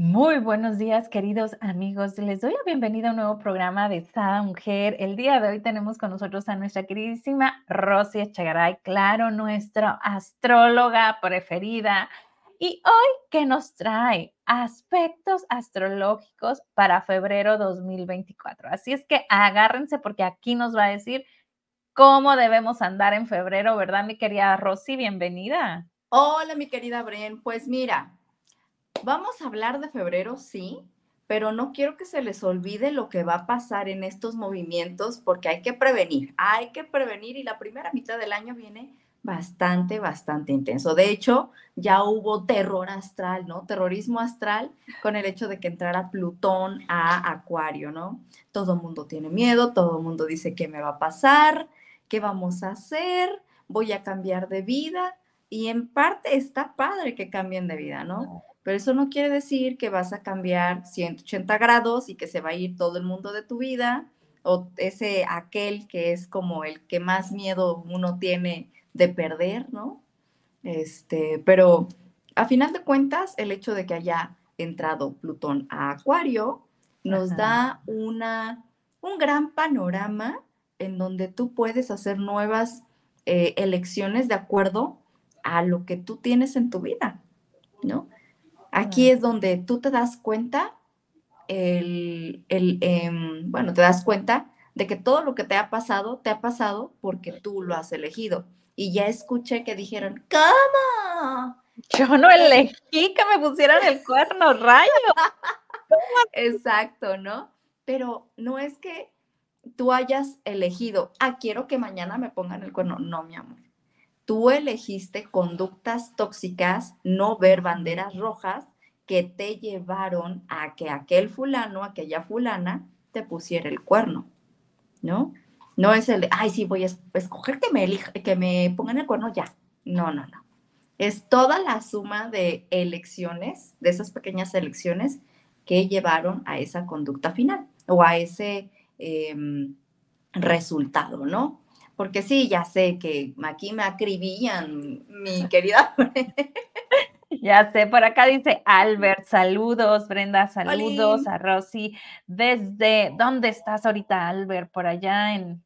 Muy buenos días, queridos amigos. Les doy la bienvenida a un nuevo programa de Sada Mujer. El día de hoy tenemos con nosotros a nuestra queridísima Rosy Echegaray, claro, nuestra astróloga preferida. Y hoy, ¿qué nos trae? Aspectos astrológicos para febrero 2024. Así es que agárrense porque aquí nos va a decir cómo debemos andar en febrero, ¿verdad, mi querida Rosy? Bienvenida. Hola, mi querida Bren. Pues mira, Vamos a hablar de febrero, sí, pero no quiero que se les olvide lo que va a pasar en estos movimientos porque hay que prevenir, hay que prevenir y la primera mitad del año viene bastante, bastante intenso. De hecho, ya hubo terror astral, ¿no? Terrorismo astral con el hecho de que entrara Plutón a Acuario, ¿no? Todo el mundo tiene miedo, todo el mundo dice qué me va a pasar, qué vamos a hacer, voy a cambiar de vida. Y en parte está padre que cambien de vida, ¿no? Pero eso no quiere decir que vas a cambiar 180 grados y que se va a ir todo el mundo de tu vida o ese aquel que es como el que más miedo uno tiene de perder, ¿no? Este, pero a final de cuentas, el hecho de que haya entrado Plutón a Acuario nos da una, un gran panorama en donde tú puedes hacer nuevas eh, elecciones de acuerdo a lo que tú tienes en tu vida, ¿no? Aquí es donde tú te das cuenta, el, em, bueno, te das cuenta de que todo lo que te ha pasado, te ha pasado porque tú lo has elegido. Y ya escuché que dijeron, ¿cómo? Yo no elegí que me pusieran el cuerno, rayo. Exacto, ¿no? Pero no es que tú hayas elegido, ah, quiero que mañana me pongan el cuerno. No, mi amor tú elegiste conductas tóxicas, no ver banderas rojas que te llevaron a que aquel fulano, aquella fulana, te pusiera el cuerno, ¿no? No es el de, ay, sí, voy a escoger que me, que me pongan el cuerno ya. No, no, no. Es toda la suma de elecciones, de esas pequeñas elecciones que llevaron a esa conducta final o a ese em, resultado, ¿no? Porque sí, ya sé que aquí me acribillan, mi querida. Ya sé, por acá dice Albert, saludos, Brenda, saludos a Rosy. ¿Desde dónde estás ahorita, Albert? ¿Por allá en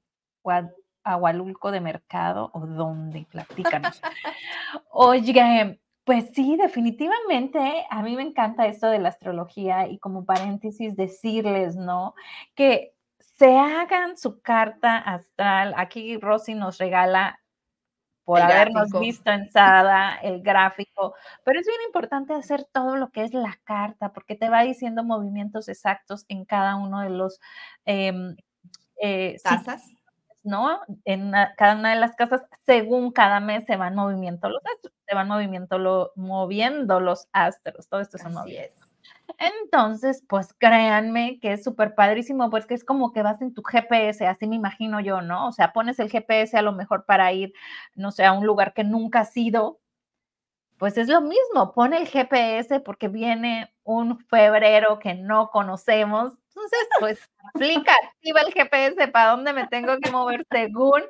Agualulco de Mercado o dónde? Platícanos. Oye, pues sí, definitivamente a mí me encanta esto de la astrología y como paréntesis decirles, ¿no? Que se hagan su carta astral. Aquí Rosy nos regala por habernos visto en Sada, el gráfico, pero es bien importante hacer todo lo que es la carta, porque te va diciendo movimientos exactos en cada uno de los em, eh, casas. ¿no? En cada una de las casas, según cada mes se van movimiento los astros, se van movimiento lo, moviendo los astros, todo esto es un movimiento. Entonces, pues créanme que es súper padrísimo, pues que es como que vas en tu GPS, así me imagino yo, ¿no? O sea, pones el GPS a lo mejor para ir, no sé, a un lugar que nunca has ido, pues es lo mismo, pone el GPS porque viene un febrero que no conocemos, entonces, pues aplica, activa el GPS para dónde me tengo que mover según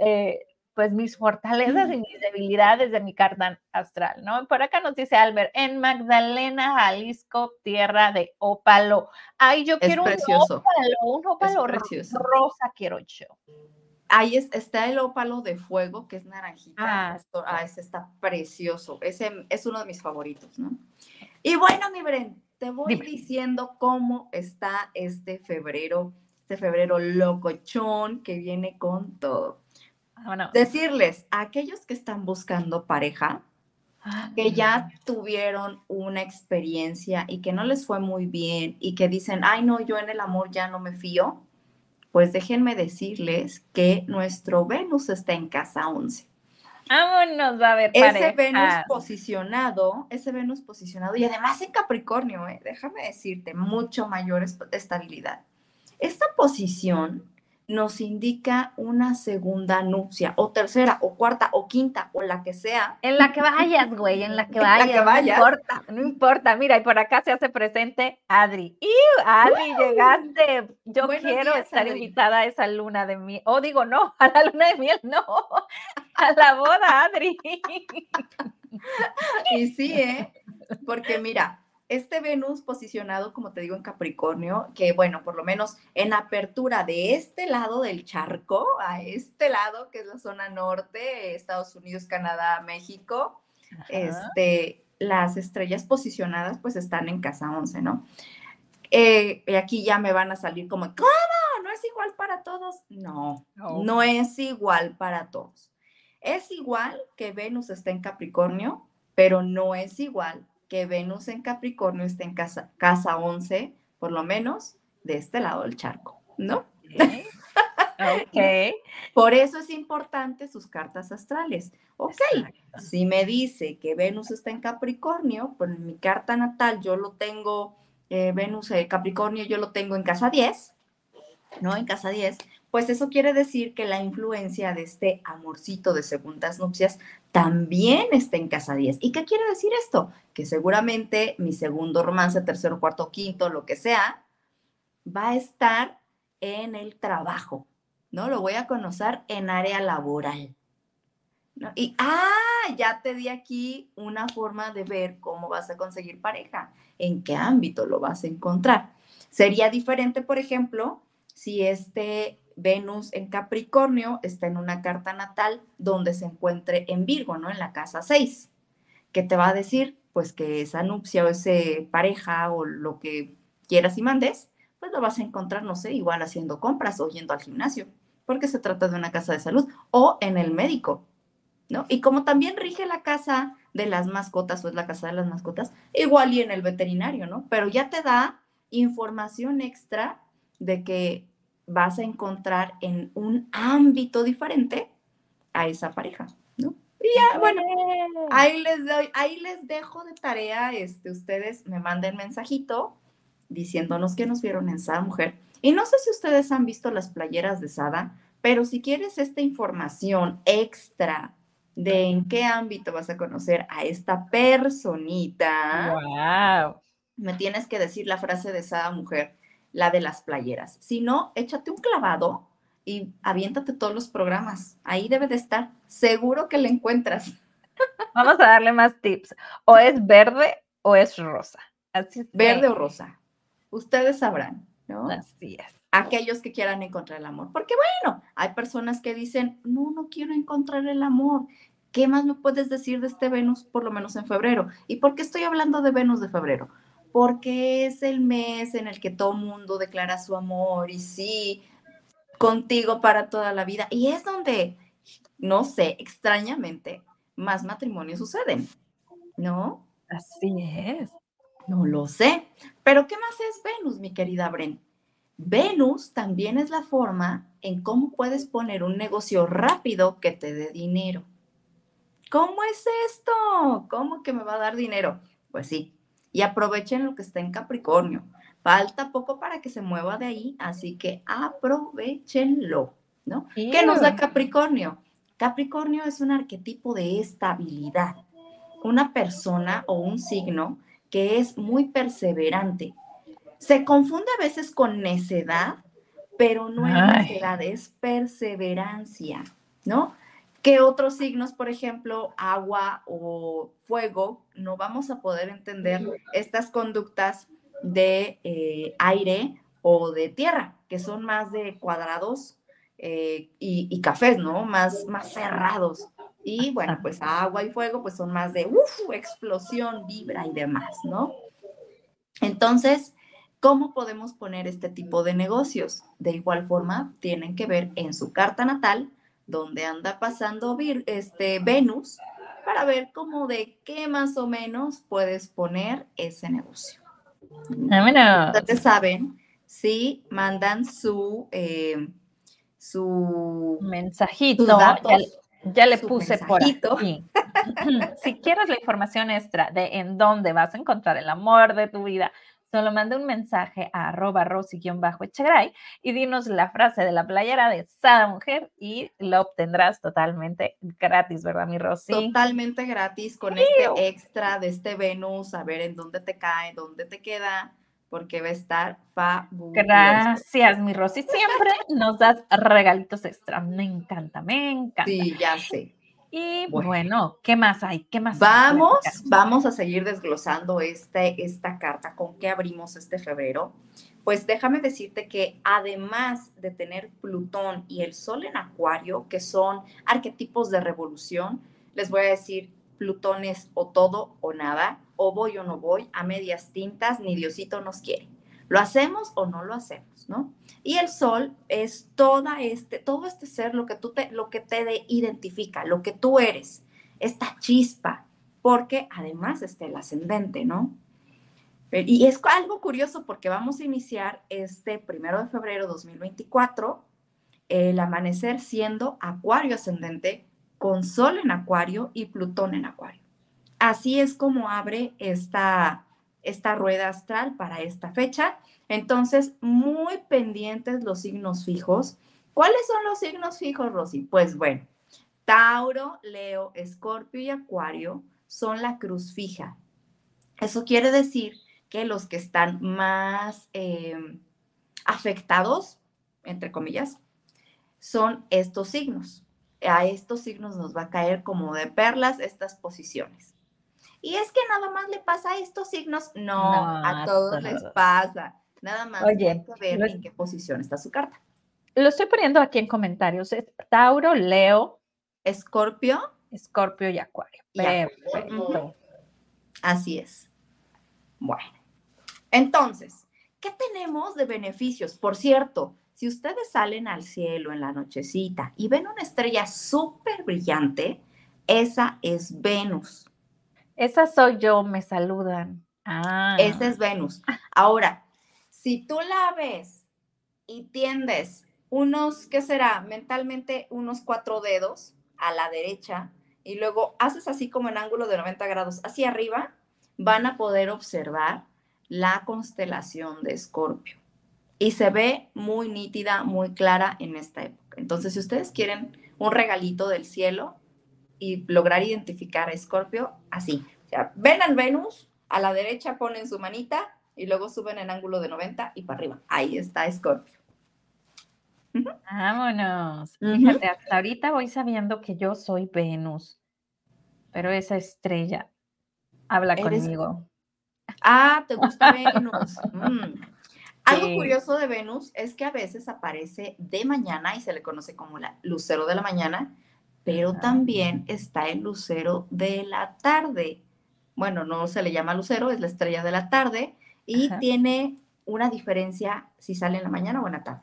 eh, pues mis fortalezas y mis debilidades de mi carta astral, ¿no? Por acá nos dice Albert, en Magdalena, Jalisco, tierra de ópalo. Ay, yo quiero un ópalo, un ópalo rosa quiero yo. Ahí está el ópalo de fuego, que es naranjita. Ah, ah, ese está precioso. Ese es uno de mis favoritos, ¿no? Y bueno, mi Bren, te voy diciendo cómo está este febrero, este febrero locochón que viene con todo. Decirles a aquellos que están buscando pareja, ah, que ya tuvieron una experiencia y que no les fue muy bien y que dicen, ay no, yo en el amor ya no me fío, pues déjenme decirles que nuestro Venus está en casa 11. Vámonos, va a ver Ese Venus posicionado, ese Venus posicionado, y además en Capricornio, eh, déjame decirte, mucho mayor estabilidad. Esta posición nos indica una segunda nupcia, o tercera, o cuarta, o quinta, o la que sea. En la que vayas, güey, en la que vayas. No importa, no importa. Mira, y por acá se hace presente Adri. ¡Y Adri, llegaste! Yo quiero estar invitada a esa luna de miel. O oh, digo, no, a la luna de miel, no. A la boda, Adri. Y sí, ¿eh? Porque mira, este Venus posicionado, como te digo, en Capricornio, que bueno, por lo menos en apertura de este lado del charco, a este lado, que es la zona norte, Estados Unidos, Canadá, México, este, las estrellas posicionadas pues están en casa 11, ¿no? Eh, y aquí ya me van a salir como, ¿cómo? ¿No es igual para todos? No, no es igual para todos. Es igual que Venus está en Capricornio, pero no es igual que Venus en Capricornio esté en casa, casa 11, por lo menos de este lado del charco, ¿no? Ok. Por eso es importante sus cartas astrales. Ok, si me dice que Venus está en Capricornio, pues en mi carta natal yo lo tengo, eh, Venus en Capricornio yo lo tengo en casa 10, ¿no? En casa 10, pues eso quiere decir que la influencia de este amorcito de segundas nupcias también está en casa 10. ¿Y qué quiere decir esto? Que seguramente mi segundo romance, tercero, cuarto, quinto, lo que sea, va a estar en el trabajo, ¿no? Lo voy a conocer en área laboral. Y, ah, ya te di aquí una forma de ver cómo vas a conseguir pareja, en qué ámbito lo vas a encontrar. Sería diferente, por ejemplo, si este Venus en Capricornio está en una carta natal donde se encuentre en Virgo, ¿no? En la casa 6, que te va a decir, pues que esa nupcia o ese pareja o lo que quieras y mandes, pues lo vas a encontrar, no sé, igual haciendo compras o yendo al gimnasio, porque se trata de una casa de salud o en el médico, ¿no? Y como también rige la casa de las mascotas o es la casa de las mascotas, igual y en el veterinario, ¿no? Pero ya te da información extra de que vas a encontrar en un ámbito diferente a esa pareja, ¿no? Y ya, bueno, ahí les doy, ahí les dejo de tarea, este, ustedes me manden mensajito diciéndonos que nos vieron en Sada Mujer. Y no sé si ustedes han visto las playeras de Sada, pero si quieres esta información extra de en qué ámbito vas a conocer a esta personita, wow. me tienes que decir la frase de Sada Mujer, la de las playeras. Si no, échate un clavado y aviéntate todos los programas. Ahí debe de estar. Seguro que le encuentras. Vamos a darle más tips. O es verde o es rosa. Así Verde o rosa ustedes sabrán, ¿no? Así es. Aquellos que quieran encontrar el amor. Porque bueno, hay personas que dicen, no, no quiero encontrar el amor. ¿Qué más me puedes decir de este Venus, por lo menos en febrero? ¿Y por qué estoy hablando de Venus de febrero? Porque es el mes en el que todo mundo declara su amor y sí, contigo para toda la vida. Y es donde, no sé, extrañamente, más matrimonios suceden, ¿no? Así es. No lo sé. Pero ¿qué más es Venus, mi querida Bren? Venus también es la forma en cómo puedes poner un negocio rápido que te dé dinero. ¿Cómo es esto? ¿Cómo que me va a dar dinero? Pues sí. Y aprovechen lo que está en Capricornio. Falta poco para que se mueva de ahí, así que aprovechenlo, ¿no? ¿Qué nos da Capricornio? Capricornio es un arquetipo de estabilidad. Una persona o un signo que es muy perseverante. Se confunde a veces con necedad, pero no es necedad, es perseverancia, ¿no? ¿Qué otros signos, por ejemplo, agua o fuego, no vamos a poder entender estas conductas de eh, aire o de tierra, que son más de cuadrados eh, y, cafés, ¿no? Más, más cerrados. Y bueno, pues agua y fuego pues son más de uf, explosión, vibra y demás, ¿no? Entonces, ¿cómo podemos poner este tipo de negocios? De igual forma, tienen que ver en su carta natal donde anda pasando este, Venus para ver cómo de qué más o menos puedes poner ese negocio. Ustedes saben si mandan su, eh, su mensajito. Ya le puse por aquí. si quieres la información extra de en dónde vas a encontrar el amor de tu vida, solo manda un mensaje a arroba rosy-echegray y dinos la frase de la playera de Sada Mujer y lo obtendrás totalmente gratis, ¿verdad, mi Rosy? Totalmente gratis con este extra de este Venus, a ver en dónde te cae, dónde te queda porque va a estar fabuloso. Gracias, mi Rosy. Siempre nos das regalitos extra. Me encanta, me encanta. Sí, ya sé. Y bueno, ¿qué más hay? ¿Qué más? Vamos, vamos a seguir desglosando este, esta carta. ¿Con qué abrimos este febrero? Pues déjame decirte que además de tener Plutón y el Sol en Acuario, que son arquetipos de revolución, les voy a decir, Plutón es o todo o nada, o voy o no voy, a medias tintas, ni Diosito nos quiere. ¿Lo hacemos o no lo hacemos, no? Y el sol es toda este, todo este ser, lo que, tú te, lo que te identifica, lo que tú eres, esta chispa, porque además está el ascendente, ¿no? Y es algo curioso porque vamos a iniciar este primero de febrero de 2024, el amanecer siendo Acuario ascendente, con Sol en Acuario y Plutón en Acuario. Así es como abre esta, esta rueda astral para esta fecha. Entonces, muy pendientes los signos fijos. ¿Cuáles son los signos fijos, Rosy? Pues bueno, Tauro, Leo, Escorpio y Acuario son la cruz fija. Eso quiere decir que los que están más em, afectados, entre comillas, son estos signos. A estos signos nos va a caer como de perlas estas posiciones. Y es que nada más le pasa a estos signos. No, a todos les pasa. Nada más Oye, hay que ver en qué posición está su carta. Lo estoy poniendo aquí en comentarios. Es Tauro, Leo, Escorpio, Escorpio y Acuario. Perfecto. Así es. Bueno, entonces, ¿qué tenemos de beneficios? Por cierto, si ustedes salen al cielo en la nochecita y ven una estrella súper brillante, esa es Venus. Esa soy yo, me saludan. Ah. Esa es Venus. Ahora, si tú la ves y tiendes unos, ¿qué será? Mentalmente unos cuatro dedos a la derecha y luego haces así como en ángulo de 90 grados hacia arriba, van a poder observar la constelación de Escorpio. Y se ve muy nítida, muy clara en esta época. Entonces, si ustedes quieren un regalito del cielo, y lograr identificar a Escorpio así. O sea, ven al Venus, a la derecha ponen su manita y luego suben en ángulo de 90 y para arriba. Ahí está Escorpio. Vámonos. Fíjate, hasta ahorita voy sabiendo que yo soy Venus, pero esa estrella habla conmigo. Ah, ¿te gusta Venus? Mm. Algo curioso de Venus es que a veces aparece de mañana y se le conoce como la lucero de la mañana pero también está el lucero de la tarde. Bueno, no se le llama lucero, es la estrella de la tarde y tiene una diferencia si sale en la mañana o en la tarde.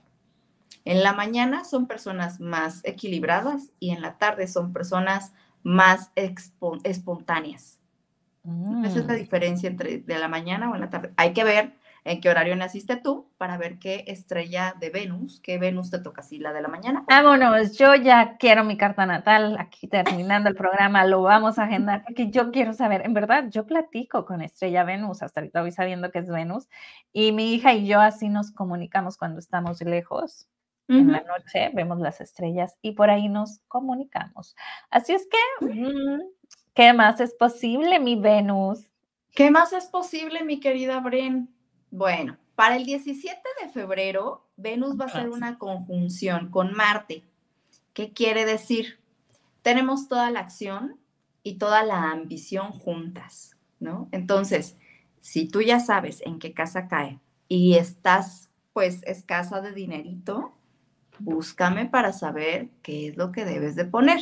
En la mañana son personas más equilibradas y en la tarde son personas más espontáneas. Esa es la mm. diferencia entre de la mañana o en la tarde. Hay que ver en qué horario naciste tú para ver qué estrella de Venus, qué Venus te toca, si la de la mañana. Vámonos, yo ya quiero mi carta natal, aquí terminando el programa, lo vamos a agendar, porque yo quiero saber, en verdad, yo platico con estrella Venus, hasta ahorita voy sabiendo que es Venus, y mi hija y yo así nos comunicamos cuando estamos lejos. En la noche vemos las estrellas y por ahí nos comunicamos. Así es que, mm, ¿qué más es posible, mi Venus? ¿Qué más es posible, mi querida Bren? Bueno, para el 17 de febrero, Venus va a hacer una conjunción con Marte. ¿Qué quiere decir? Tenemos toda la acción y toda la ambición juntas, ¿no? Entonces, si tú ya sabes en qué casa cae y estás pues escasa de dinerito, búscame para saber qué es lo que debes de poner,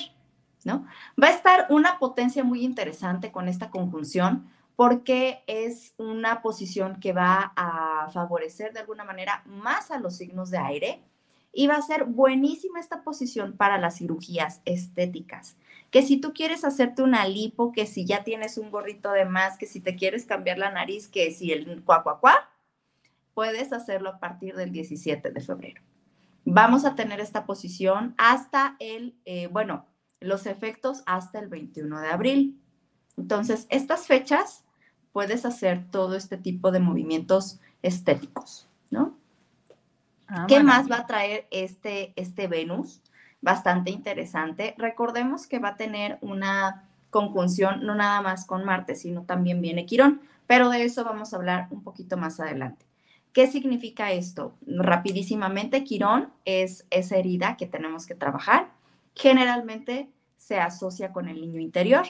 ¿no? Va a estar una potencia muy interesante con esta conjunción porque es una posición que va a favorecer de alguna manera más a los signos de aire y va a ser buenísima esta posición para las cirugías estéticas. Que si tú quieres hacerte una lipo, que si ya tienes un gorrito de más, que si te quieres cambiar la nariz, que si el cuá, cuá, cuá, puedes hacerlo a partir del 17 de febrero. Vamos a tener esta posición hasta el, eh, bueno, los efectos hasta el 21 de abril. Entonces, estas fechas puedes hacer todo este tipo de movimientos estéticos, ¿no? Ah, ¿Qué más va a traer este, este Venus? Bastante interesante. Recordemos que va a tener una conjunción no nada más con Marte, sino también viene Quirón, pero de eso vamos a hablar un poquito más adelante. ¿Qué significa esto? Rapidísimamente, Quirón es esa herida que tenemos que trabajar. Generalmente se asocia con el niño interior,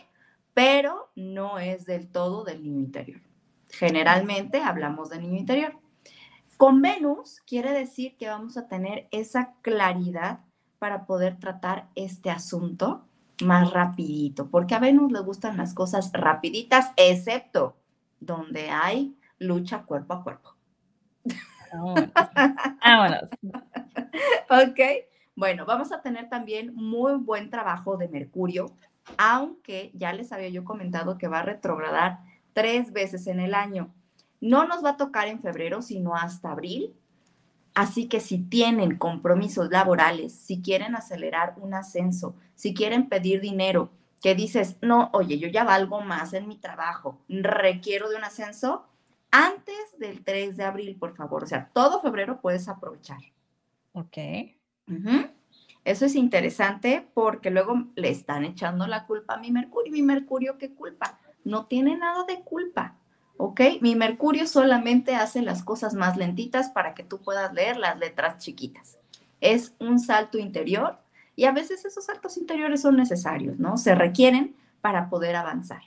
pero no es del todo del niño interior. Generalmente hablamos del niño interior. Con Venus quiere decir que vamos a tener esa claridad para poder tratar este asunto más rapidito, porque a Venus le gustan las cosas rapiditas, excepto donde hay lucha cuerpo a cuerpo. Vámonos. ok, bueno, vamos a tener también muy buen trabajo de Mercurio, aunque ya les había yo comentado que va a retrogradar tres veces en el año. No nos va a tocar en febrero, sino hasta abril. Así que si tienen compromisos laborales, si quieren acelerar un ascenso, si quieren pedir dinero, que dices, no, oye, yo ya valgo más en mi trabajo, requiero de un ascenso, antes del 3 de abril, por favor. O sea, todo febrero puedes aprovechar. Ok. Eso es interesante porque luego le están echando la culpa a mi Mercurio. ¿Mi Mercurio qué culpa? No tiene nada de culpa. ¿Ok? Mi Mercurio solamente hace las cosas más lentitas para que tú puedas leer las letras chiquitas. Es un salto interior y a veces esos saltos interiores son necesarios, ¿no? Se requieren para poder avanzar.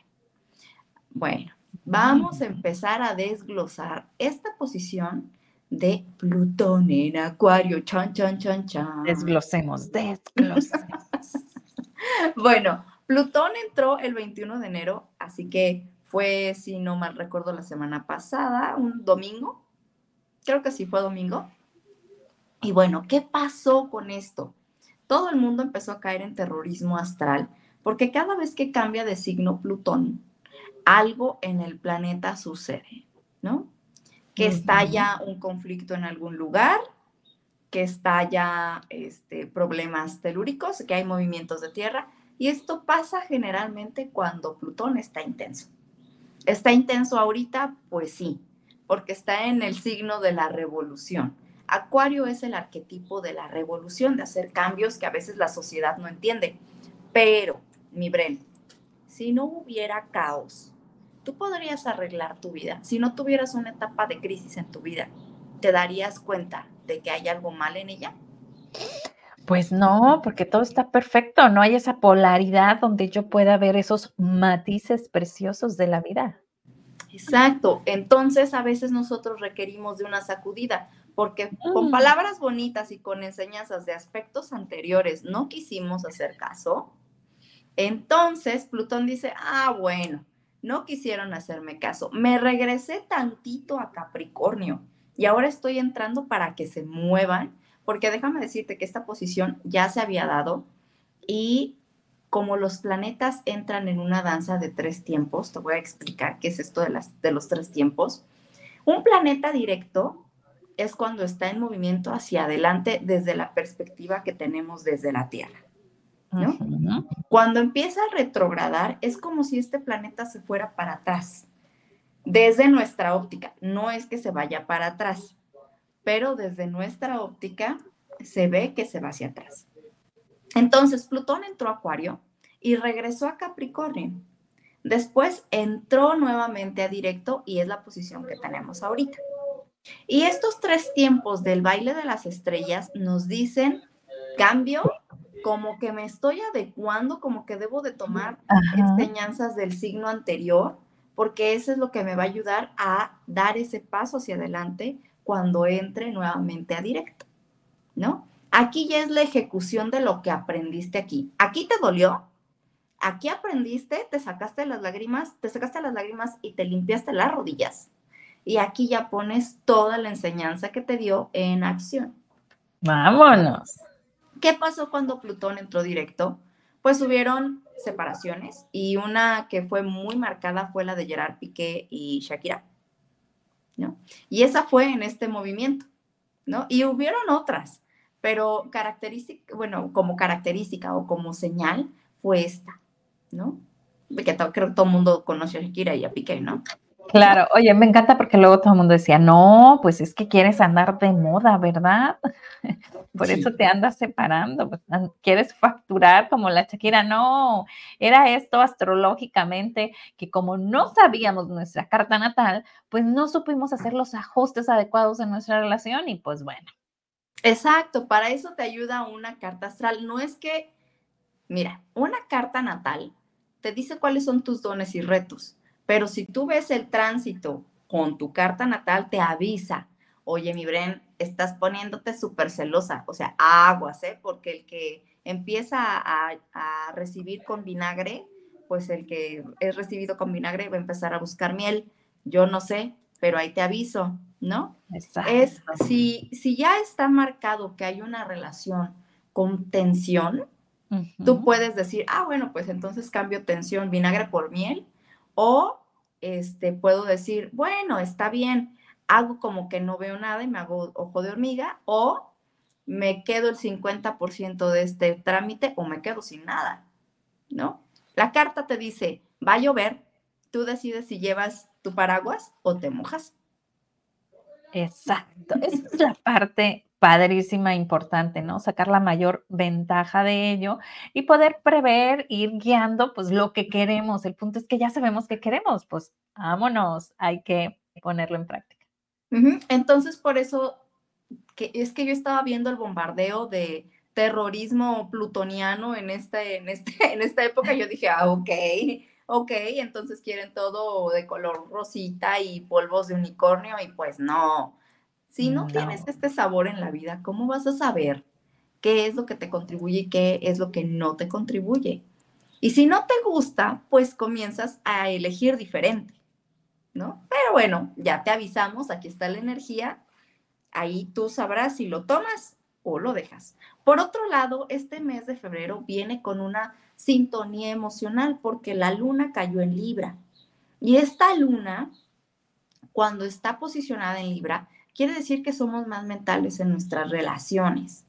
Bueno, vamos a empezar a desglosar esta posición de Plutón en Acuario. Chan, chan, chan, chan. Desglosemos, desglosemos. bueno, Plutón entró el 21 de enero, así que fue, si no mal recuerdo, la semana pasada, un domingo. Creo que sí fue domingo. Y bueno, ¿qué pasó con esto? Todo el mundo empezó a caer en terrorismo astral, porque cada vez que cambia de signo Plutón, algo en el planeta sucede, ¿no? Que estalla un conflicto en algún lugar, que estalla este, problemas telúricos, que hay movimientos de tierra, y esto pasa generalmente cuando Plutón está intenso. ¿Está intenso ahorita? Pues sí, porque está en el signo de la revolución. Acuario es el arquetipo de la revolución, de hacer cambios que a veces la sociedad no entiende. Pero, mi Bren, si no hubiera caos, tú podrías arreglar tu vida. Si no tuvieras una etapa de crisis en tu vida, ¿te darías cuenta de que hay algo mal en ella? Pues no, porque todo está perfecto, no hay esa polaridad donde yo pueda ver esos matices preciosos de la vida. Exacto, entonces a veces nosotros requerimos de una sacudida, porque con mm. palabras bonitas y con enseñanzas de aspectos anteriores no quisimos hacer caso. Entonces Plutón dice, ah, bueno, no quisieron hacerme caso. Me regresé tantito a Capricornio y ahora estoy entrando para que se muevan, porque déjame decirte que esta posición ya se había dado y como los planetas entran en una danza de tres tiempos, te voy a explicar qué es esto de, las, de los tres tiempos. Un planeta directo es cuando está en movimiento hacia adelante desde la perspectiva que tenemos desde la Tierra. Cuando empieza a retrogradar, es como si este planeta se fuera para atrás, desde nuestra óptica. No es que se vaya para atrás, pero desde nuestra óptica se ve que se va hacia atrás. Entonces, Plutón entró a Acuario y regresó a Capricornio. Después entró nuevamente a directo y es la posición que tenemos ahorita. Y estos tres tiempos del baile de las estrellas nos dicen cambio como que me estoy adecuando, como que debo de tomar enseñanzas del signo anterior, porque eso es lo que me va a ayudar a dar ese paso hacia adelante cuando entre nuevamente a directo, ¿no? Aquí ya es la ejecución de lo que aprendiste aquí. Aquí te dolió, aquí aprendiste, te sacaste las lágrimas, te sacaste las lágrimas y te limpiaste las rodillas. Y aquí ya pones toda la enseñanza que te dio en acción. Vámonos. ¿Qué pasó cuando Plutón entró directo? Pues hubieron separaciones y una que fue muy marcada fue la de Gerard Piqué y Shakira, ¿no? Y esa fue en este movimiento, ¿no? Y hubieron otras, pero característica, bueno, como característica o como señal fue esta, ¿no? Porque creo que todo el mundo conoce a Shakira y a Piqué, ¿no? Claro, oye, me encanta porque luego todo el mundo decía, no, pues es que quieres andar de moda, ¿verdad? Por eso te andas separando, pues, quieres facturar como la Shakira. No, era esto astrológicamente que como no sabíamos nuestra carta natal, pues no supimos hacer los ajustes adecuados en nuestra relación y pues bueno. Exacto, para eso te ayuda una carta astral. No es que Mira, una carta natal te dice cuáles son tus dones y retos, pero si tú ves el tránsito con tu carta natal, te avisa, oye, mi Bren, estás poniéndote súper celosa, o sea, aguas, ¿eh? Porque el que empieza a, a recibir con vinagre, pues el que es recibido con vinagre va a empezar a buscar miel. Yo no sé, pero ahí te aviso, ¿no? Exacto. Es si, si ya está marcado que hay una relación con tensión, tú puedes decir, ah, bueno, pues entonces cambio tensión, vinagre por miel, o este, puedo decir, bueno, está bien, hago como que no veo nada y me hago ojo de hormiga, o me quedo el 50% de este trámite o me quedo sin nada, ¿no? La carta te dice, va a llover, tú decides si llevas tu paraguas o te mojas. Exacto, esa es la parte padrísima, importante, ¿no? Sacar la mayor ventaja de ello y poder prever, ir guiando, pues lo que queremos. El punto es que ya sabemos qué queremos, pues vámonos, hay que ponerlo en práctica. Entonces, por eso, que es que yo estaba viendo el bombardeo de terrorismo plutoniano en, este, en, este, en esta época, yo dije, ah, ok, ok, entonces quieren todo de color rosita y polvos de unicornio y pues no. Si no, tienes este sabor en la vida, ¿cómo vas a saber qué es lo que te contribuye y qué es lo que no te contribuye? Y si no te gusta, pues comienzas a elegir diferente, ¿no? Pero bueno, ya te avisamos, aquí está la energía, ahí tú sabrás si lo tomas o lo dejas. Por otro lado, este mes de febrero viene con una sintonía emocional porque la luna cayó en Libra. Y esta luna, cuando está posicionada en Libra, quiere decir que somos más mentales en nuestras relaciones.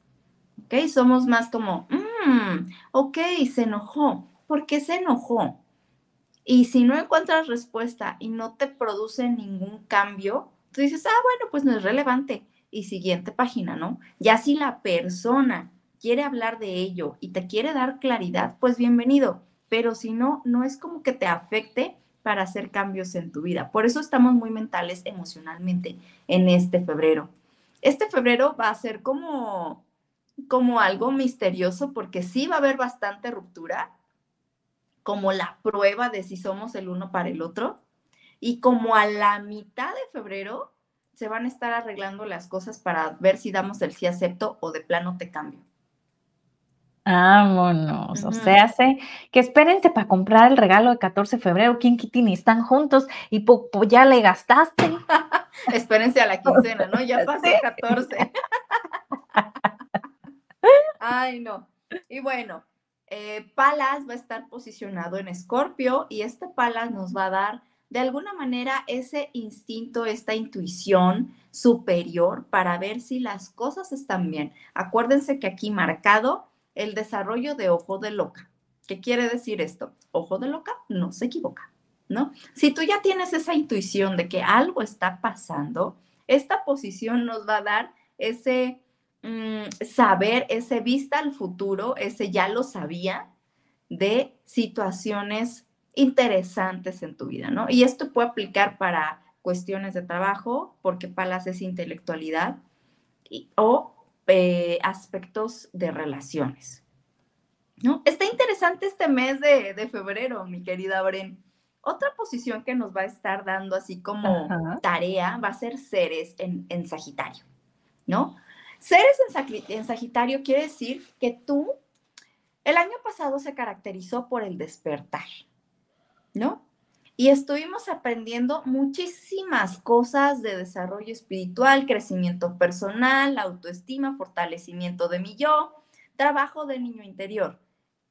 ¿Ok? Somos más como, mmm, ok, se enojó. ¿Por qué se enojó? Y si no encuentras respuesta y no te produce ningún cambio, tú dices, ah, bueno, pues no es relevante. Y siguiente página, ¿no? Ya si la persona quiere hablar de ello y te quiere dar claridad, pues bienvenido. Pero si no, no es como que te afecte para hacer cambios en tu vida. Por eso estamos muy mentales emocionalmente en este febrero. Este febrero va a ser como, como algo misterioso porque sí va a haber bastante ruptura, como la prueba de si somos el uno para el otro. Y como a la mitad de febrero se van a estar arreglando las cosas para ver si damos el sí acepto o de plano te cambio. Vámonos. O sea, hace que espérense para comprar el regalo de 14 de febrero, King Kitty, están juntos y ya le gastaste. espérense a la quincena, ¿no? Ya pasó 14. Ay, no. Y bueno, eh, Palas va a estar posicionado en Escorpio y este Palas nos va a dar de alguna manera ese instinto, esta intuición superior para ver si las cosas están bien. Acuérdense que aquí marcado el desarrollo de ojo de loca. ¿Qué quiere decir esto? Ojo de loca no se equivoca, ¿no? Si tú ya tienes esa intuición de que algo está pasando, esta posición nos va a dar ese mm, saber, ese vista al futuro, ese ya lo sabía de situaciones interesantes en tu vida, ¿no? Y esto puede aplicar para cuestiones de trabajo, porque Palas es intelectualidad, o eh, aspectos de relaciones. ¿no? Está interesante este mes de, febrero, mi querida Bren. Otra posición que nos va a estar dando así como tarea va a ser Ceres en, Sagitario, ¿no? Ceres en, en Sagitario quiere decir que tú, el año pasado se caracterizó por el despertar, ¿no? Y estuvimos aprendiendo muchísimas cosas de desarrollo espiritual, crecimiento personal, autoestima, fortalecimiento de mi yo, trabajo de niño interior.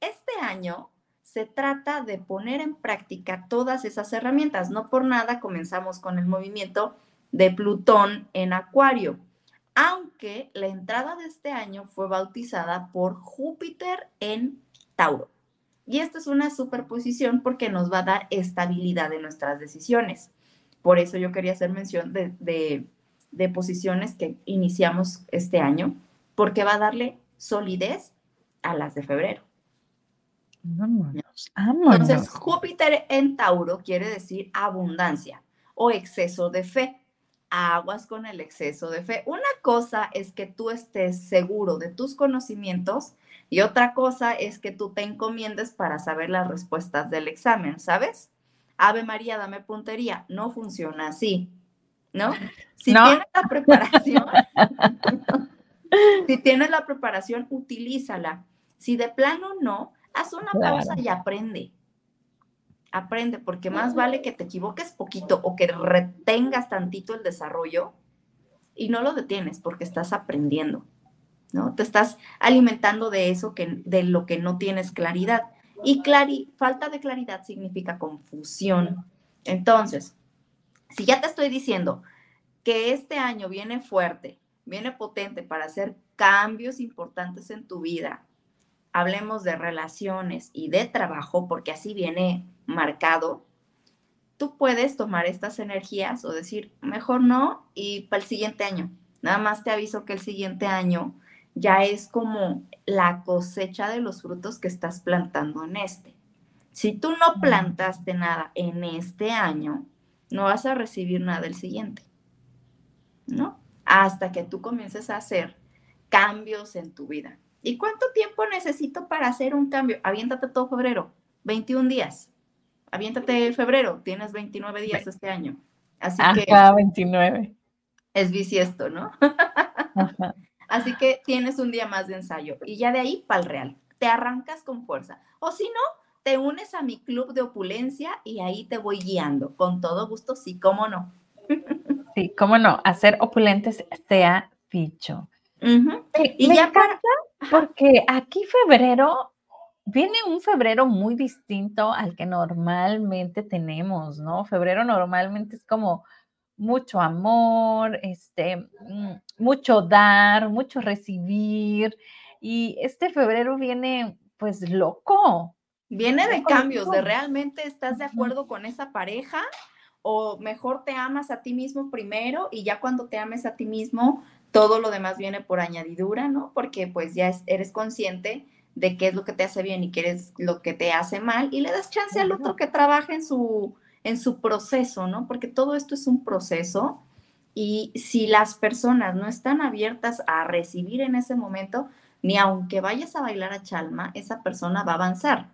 Este año se trata de poner en práctica todas esas herramientas. No por nada comenzamos con el movimiento de Plutón en Acuario, aunque la entrada de este año fue bautizada por Júpiter en Tauro. Y esta es una superposición porque nos va a dar estabilidad en nuestras decisiones. Por eso yo quería hacer mención de, posiciones que iniciamos este año, porque va a darle solidez a las de febrero. Entonces, Júpiter en Tauro quiere decir abundancia o exceso de fe. aguas con el exceso de fe. Una cosa es que tú estés seguro de tus conocimientos y otra cosa es que tú te encomiendes para saber las respuestas del examen, ¿sabes? Ave María, dame puntería. No funciona así, ¿no? Si tienes la preparación, si tienes la preparación, utilízala. Si de plano no, haz una pausa y aprende. Aprende, porque más vale que te equivoques poquito o que retengas tantito el desarrollo y no lo detienes porque estás aprendiendo. ¿No? Te estás alimentando de eso que, de lo que no tienes claridad. Y falta de claridad significa confusión. Entonces, si ya te estoy diciendo que este año viene fuerte, viene potente para hacer cambios importantes en tu vida, hablemos de relaciones y de trabajo, porque así viene marcado, tú puedes tomar estas energías o decir, mejor no, y para el siguiente año. Nada más te aviso que el siguiente año ya es como la cosecha de los frutos que estás plantando en este. Si tú no plantaste nada en este año, no vas a recibir nada el siguiente, ¿no? Hasta que tú comiences a hacer cambios en tu vida. ¿Y cuánto tiempo necesito para hacer un cambio? Aviéntate todo febrero, 21 días. Aviéntate febrero, tienes 29 días este año. Así que... 29. Es bisiesto, ¿no? Así que tienes un día más de ensayo y ya de ahí para el real. Te arrancas con fuerza. O si no, te unes a mi club de opulencia y ahí te voy guiando. Con todo gusto, sí, cómo no. Sí, cómo no. Hacer opulentes sea dicho. y ya para... porque aquí febrero viene un febrero muy distinto al que normalmente tenemos, ¿no? Febrero normalmente es como mucho amor, este, mm, mucho dar, mucho recibir. Y este febrero viene pues loco. Viene de cambios, de realmente estás de acuerdo con esa pareja o mejor te amas a ti mismo primero y ya cuando te ames a ti mismo, todo lo demás viene por añadidura, ¿no? Porque pues ya eres consciente de qué es lo que te hace bien y qué es lo que te hace mal y le das chance al otro que trabaje en su, en su proceso, ¿no? Porque todo esto es un proceso y si las personas no están abiertas a recibir en ese momento, ni aunque vayas a bailar a chalma, esa persona va a avanzar.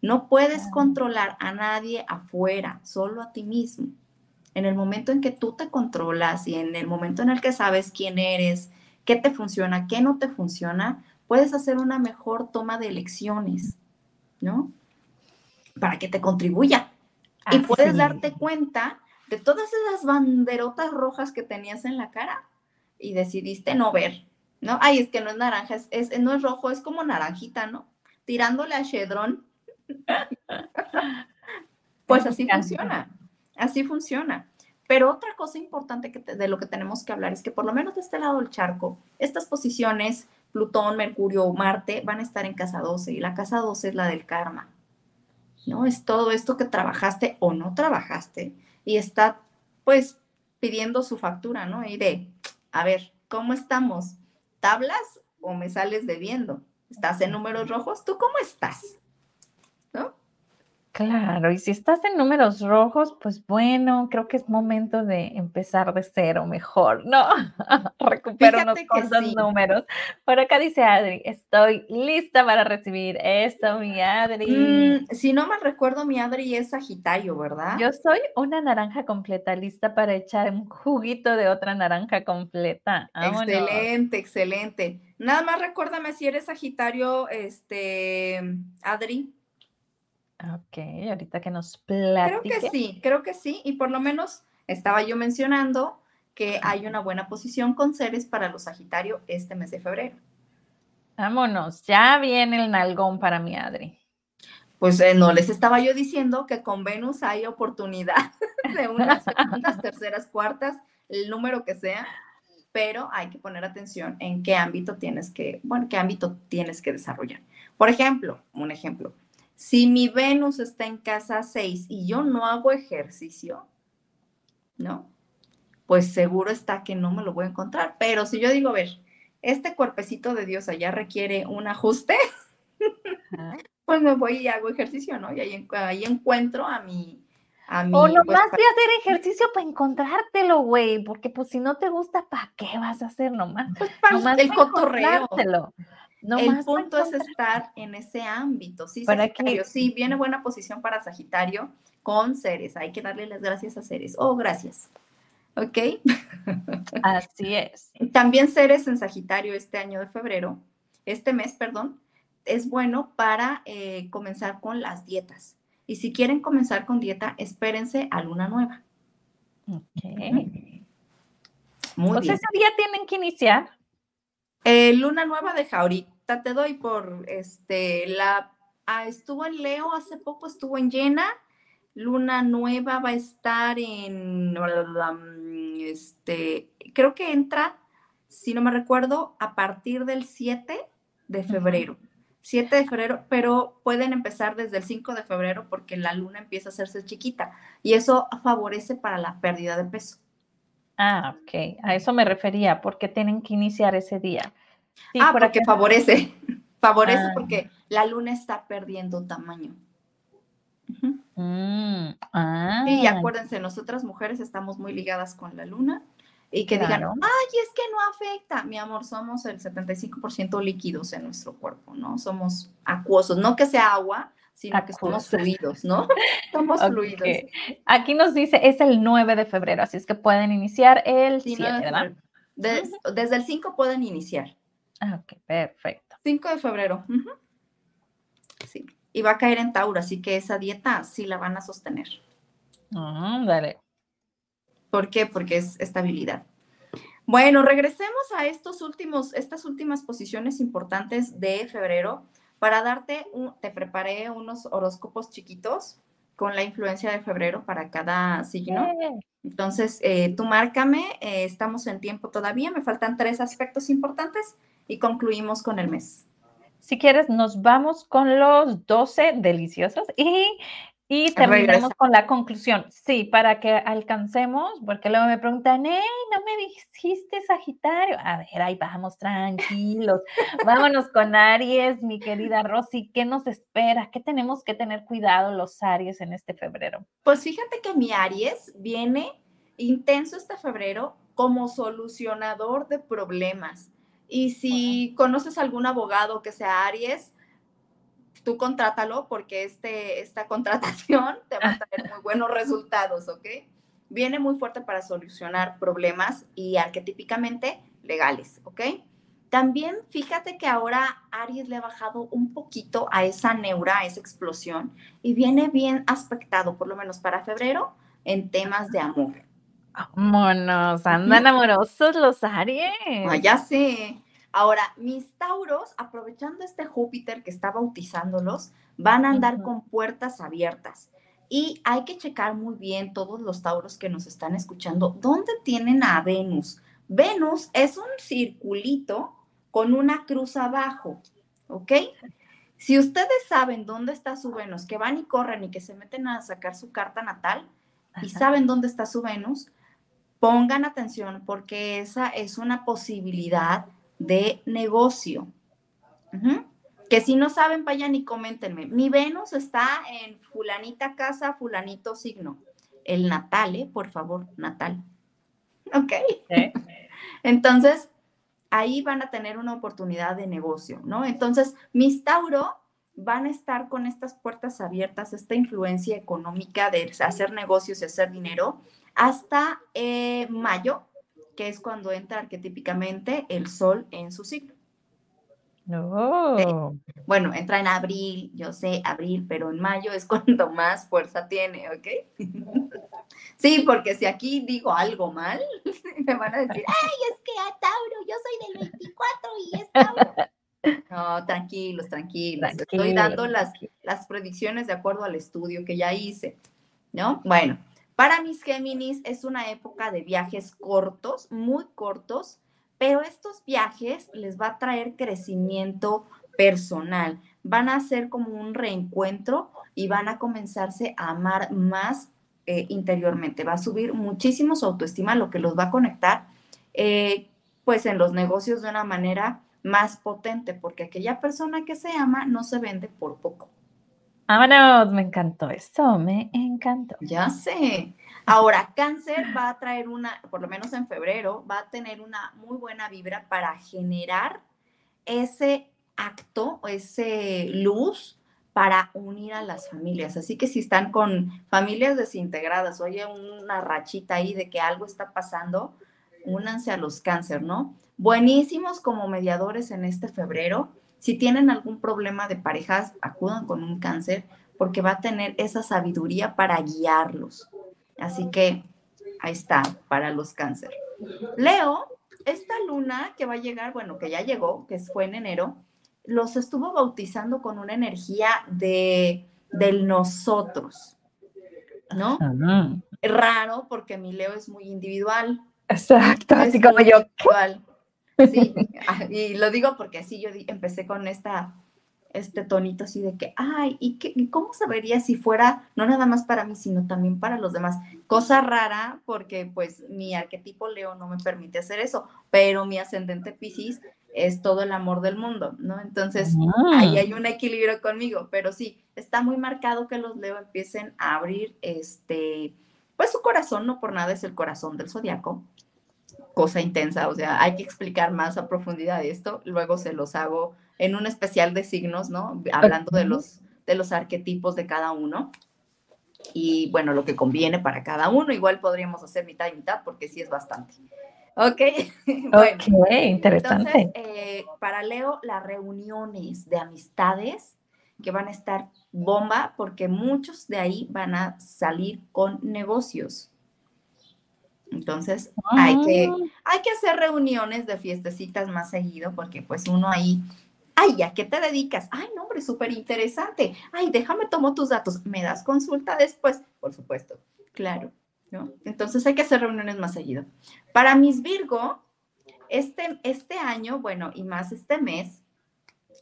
No puedes controlar a nadie afuera, solo a ti mismo. En el momento en que tú te controlas y en el momento en el que sabes quién eres, qué te funciona, qué no te funciona, puedes hacer una mejor toma de elecciones, ¿no? Para que te contribuya. Y puedes darte cuenta de todas esas banderotas rojas que tenías en la cara y decidiste no ver, ¿no? Ay, es que no es naranja, es, no es rojo, es como naranjita, ¿no? Tirándole a Chedrón. pues así funciona, así funciona. Pero otra cosa importante que de lo que tenemos que hablar es que por lo menos de este lado del charco, estas posiciones, Plutón, Mercurio, Marte, van a estar en casa 12 y la casa 12 es la del karma. ¿No? Es todo esto que trabajaste o no trabajaste y está pues pidiendo su factura, ¿no? Y de, a ver, ¿cómo estamos? ¿Tablas o me sales debiendo? ¿Estás en números rojos? ¿Tú cómo estás? ¿No? Claro, y si estás en números rojos, pues bueno, creo que es momento de empezar de cero mejor, ¿no? Recupero unos cuantos números. Por acá dice Adri, estoy lista para recibir esto, mi Adri. Mm, si no mal recuerdo, mi Adri es Sagitario, ¿verdad? Yo soy una naranja completa, lista para echar un juguito de otra naranja completa. Excelente, excelente. Nada más recuérdame si eres Sagitario, este, Adri. Ok, ahorita que nos platique. Creo que sí, creo que sí. Y por lo menos estaba yo mencionando que hay una buena posición con seres para los Sagitario este mes de febrero. Vámonos, ya viene el nalgón para mi Adri. Pues eh, no les estaba yo diciendo que con Venus hay oportunidad de unas segundas, terceras, cuartas, el número que sea, pero hay que poner atención en qué ámbito tienes que, bueno, qué ámbito tienes que desarrollar. Por ejemplo, un ejemplo, si mi Venus está en casa 6 y yo no hago ejercicio, ¿no? Pues seguro está que no me lo voy a encontrar. Pero si yo digo, a ver, este cuerpecito de Dios allá requiere un ajuste, pues me voy y hago ejercicio, ¿no? Y ahí, ahí encuentro a mi, A mí, o nomás pues, de hacer ejercicio para encontrártelo, güey, porque pues si no te gusta, ¿para qué vas a hacer nomás? Pues para el cotorreo. El punto es estar en ese ámbito, sí, Sagitario, sí, viene buena posición para Sagitario con Ceres, hay que darle las gracias a Ceres. Oh, gracias. ¿Ok? Así es. También Ceres en Sagitario este año de febrero, este mes, perdón, es bueno para eh, comenzar con las dietas. Y si quieren comenzar con dieta, espérense a luna nueva. Ok. Muy bien. ese día tienen que iniciar. Eh, luna nueva de ahorita te doy por este la ah, estuvo en Leo hace poco, estuvo en llena. Luna nueva va a estar en este, creo que entra, si no me recuerdo, a partir del 7 de febrero. 7 de febrero, pero pueden empezar desde el 5 de febrero porque la luna empieza a hacerse chiquita y eso favorece para la pérdida de peso. Ah, ok. A eso me refería, porque tienen que iniciar ese día. Ah, porque favorece. Favorece ah. porque la luna está perdiendo tamaño. Mm, ah. Y acuérdense, nosotras mujeres estamos muy ligadas con la luna y que digan, ay, es que no afecta. Mi amor, somos el 75% líquidos en nuestro cuerpo, ¿no? Somos acuosos, no que sea agua, sino que somos fluidos, ¿no? somos fluidos. Aquí nos dice, es el 9 de febrero, así es que pueden iniciar el 7, ¿verdad? desde el 5 pueden iniciar. Ah, ok, perfecto. 5 de febrero. Sí. Y va a caer en Tauro, así que esa dieta sí la van a sostener. Ah, dale. ¿Por qué? Porque es estabilidad. Bueno, regresemos a estos últimos, estas últimas posiciones importantes de febrero. Para darte, un, te preparé unos horóscopos chiquitos con la influencia de febrero para cada signo. Entonces, eh, tú márcame, eh, estamos en tiempo todavía, me faltan tres aspectos importantes y concluimos con el mes. Si quieres, nos vamos con los 12 deliciosos y y terminamos con la conclusión. Sí, para que alcancemos, porque luego me preguntan, hey, no me dijiste Sagitario. A ver, ahí vamos, tranquilos. Vámonos con Aries, mi querida Rosy. ¿Qué nos espera? ¿Qué tenemos que tener cuidado los Aries en este febrero? Pues fíjate que mi Aries viene intenso este febrero como solucionador de problemas. Y si conoces algún abogado que sea Aries, tú contrátalo porque este, esta contratación te va a traer muy buenos resultados, ¿ok? Viene muy fuerte para solucionar problemas y arquetípicamente legales, ¿ok? También fíjate que ahora Aries le ha bajado un poquito a esa neura, a esa explosión, y viene bien aspectado, por lo menos para febrero, en temas de amor. Vámonos, andan amorosos los Aries. Ah, ya sé. Ahora, mis tauros, aprovechando este Júpiter que está bautizándolos, van a andar con puertas abiertas. Y hay que checar muy bien todos los tauros que nos están escuchando, ¿dónde tienen a Venus? Venus es un circulito con una cruz abajo, ¿ok? Si ustedes saben dónde está su Venus, que van y corren y que se meten a sacar su carta natal y saben dónde está su Venus, pongan atención porque esa es una posibilidad de negocio. Que si no saben, vayan y coméntenme. Mi Venus está en fulanita casa, fulanito signo. El natal, ¿eh? Por favor, natal. Ok. Entonces, ahí van a tener una oportunidad de negocio, ¿no? Entonces, mis Tauro van a estar con estas puertas abiertas, esta influencia económica de hacer negocios y hacer dinero hasta eh, mayo, que es cuando entra arquetípicamente el sol en su ciclo. No. Bueno, entra en abril, yo sé, abril, pero en mayo es cuando más fuerza tiene, ¿ok? sí, porque si aquí digo algo mal, me van a decir, ay, es que a Tauro, yo soy del 24 y es Tauro. No, tranquilos, tranquilos. Estoy dando las, las predicciones de acuerdo al estudio que ya hice, ¿no? Bueno, para mis Géminis es una época de viajes cortos, muy cortos, pero estos viajes les va a traer crecimiento personal. Van a ser como un reencuentro y van a comenzarse a amar más eh, interiormente. Va a subir muchísimo su autoestima, lo que los va a conectar, eh, pues en los negocios de una manera más potente, porque aquella persona que se ama no se vende por poco. Vámonos, me encantó eso, me encantó. Ya sé. Ahora, cáncer va a traer una, por lo menos en febrero, va a tener una muy buena vibra para generar ese acto, ese luz para unir a las familias. Así que si están con familias desintegradas, oye una rachita ahí de que algo está pasando, únanse a los cáncer, ¿no? Buenísimos como mediadores en este febrero. Si tienen algún problema de parejas, acudan con un cáncer porque va a tener esa sabiduría para guiarlos. Así que ahí está para los cáncer. Leo, esta luna que va a llegar, bueno, que ya llegó, que fue en enero, los estuvo bautizando con una energía de del nosotros, ¿no? Raro porque mi Leo es muy individual. Exacto, así como yo. Sí, ah, y lo digo porque así yo empecé con esta este tonito así de que, ay, ¿y, qué, cómo sabería si fuera no nada más para mí, sino también para los demás? Cosa rara porque pues mi arquetipo Leo no me permite hacer eso, pero mi ascendente Pisces es todo el amor del mundo, ¿no? Entonces, ahí ah. hay un equilibrio conmigo, pero sí, está muy marcado que los Leo empiecen a abrir este, pues su corazón, no por nada es el corazón del zodiaco, cosa intensa, o sea, hay que explicar más a profundidad esto, luego se los hago en un especial de signos, ¿no? Hablando de los, de los arquetipos de cada uno. Y bueno, lo que conviene para cada uno, igual podríamos hacer mitad y mitad porque sí es bastante. Ok. bueno, interesante. Entonces, eh, para Leo, las reuniones de amistades que van a estar bomba porque muchos de ahí van a salir con negocios. Entonces, hay, que, ah. hay que hacer reuniones de fiestecitas más seguido porque pues uno ahí Ay, ¿a qué te dedicas? Ay, no, hombre, súper interesante. Ay, déjame tomo tus datos. ¿Me das consulta después? Por supuesto, claro, ¿no? Entonces hay que hacer reuniones más seguido. Para mis Virgo, este, este año, bueno, y más este mes,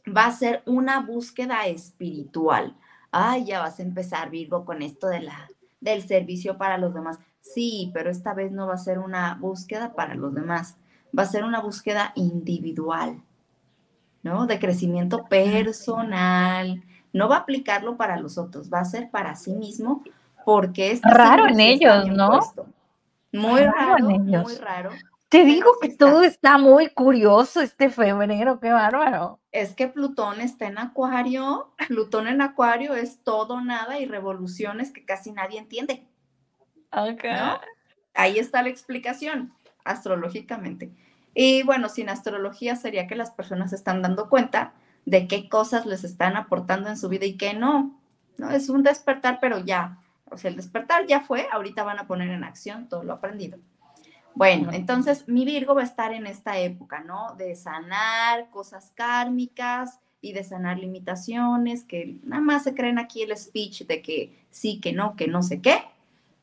va a ser una búsqueda espiritual. Ay, ya vas a empezar, Virgo, con esto de la, del servicio para los demás. Sí, pero esta vez no va a ser una búsqueda para los demás, va a ser una búsqueda individual ¿no? De crecimiento personal. No va a aplicarlo para los otros, va a ser para sí mismo porque es raro en ellos, ¿no? Muy raro, muy raro. Te digo que todo está muy curioso este febrero, qué bárbaro. Es que Plutón está en Acuario, Plutón en Acuario es todo nada y revoluciones que casi nadie entiende. Okay. Ahí está la explicación, astrológicamente. Y bueno, sin astrología sería que las personas están dando cuenta de qué cosas les están aportando en su vida y qué no. ¿no? Es un despertar, pero ya. O sea, el despertar ya fue, ahorita van a poner en acción todo lo aprendido. Bueno, entonces mi Virgo va a estar en esta época, ¿no? De sanar cosas kármicas y de sanar limitaciones, que nada más se creen aquí el speech de que sí, que no, que no sé qué,